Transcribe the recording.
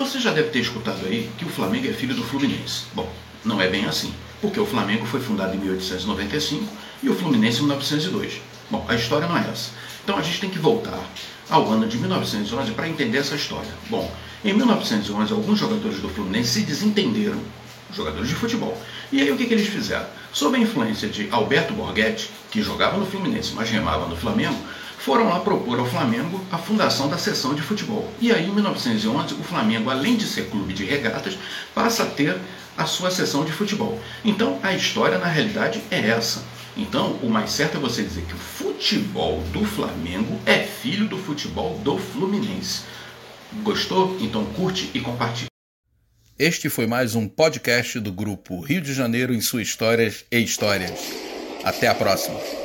Você já deve ter escutado aí que o Flamengo é filho do Fluminense. Bom, não é bem assim, porque o Flamengo foi fundado em 1895 e o Fluminense em 1902. Bom, a história não é essa. Então a gente tem que voltar ao ano de 1911 para entender essa história. Bom, em 1911 alguns jogadores do Fluminense se desentenderam, jogadores de futebol. E aí o que, que eles fizeram? Sob a influência de Alberto Borghetti, que jogava no Fluminense, mas remava no Flamengo, foram lá propor ao Flamengo a fundação da seção de futebol. E aí, em 1911, o Flamengo, além de ser clube de regatas, passa a ter a sua seção de futebol. Então, a história, na realidade, é essa. Então, o mais certo é você dizer que o futebol do Flamengo é filho do futebol do Fluminense. Gostou? Então curte e compartilhe. Este foi mais um podcast do grupo Rio de Janeiro em suas histórias e histórias. Até a próxima.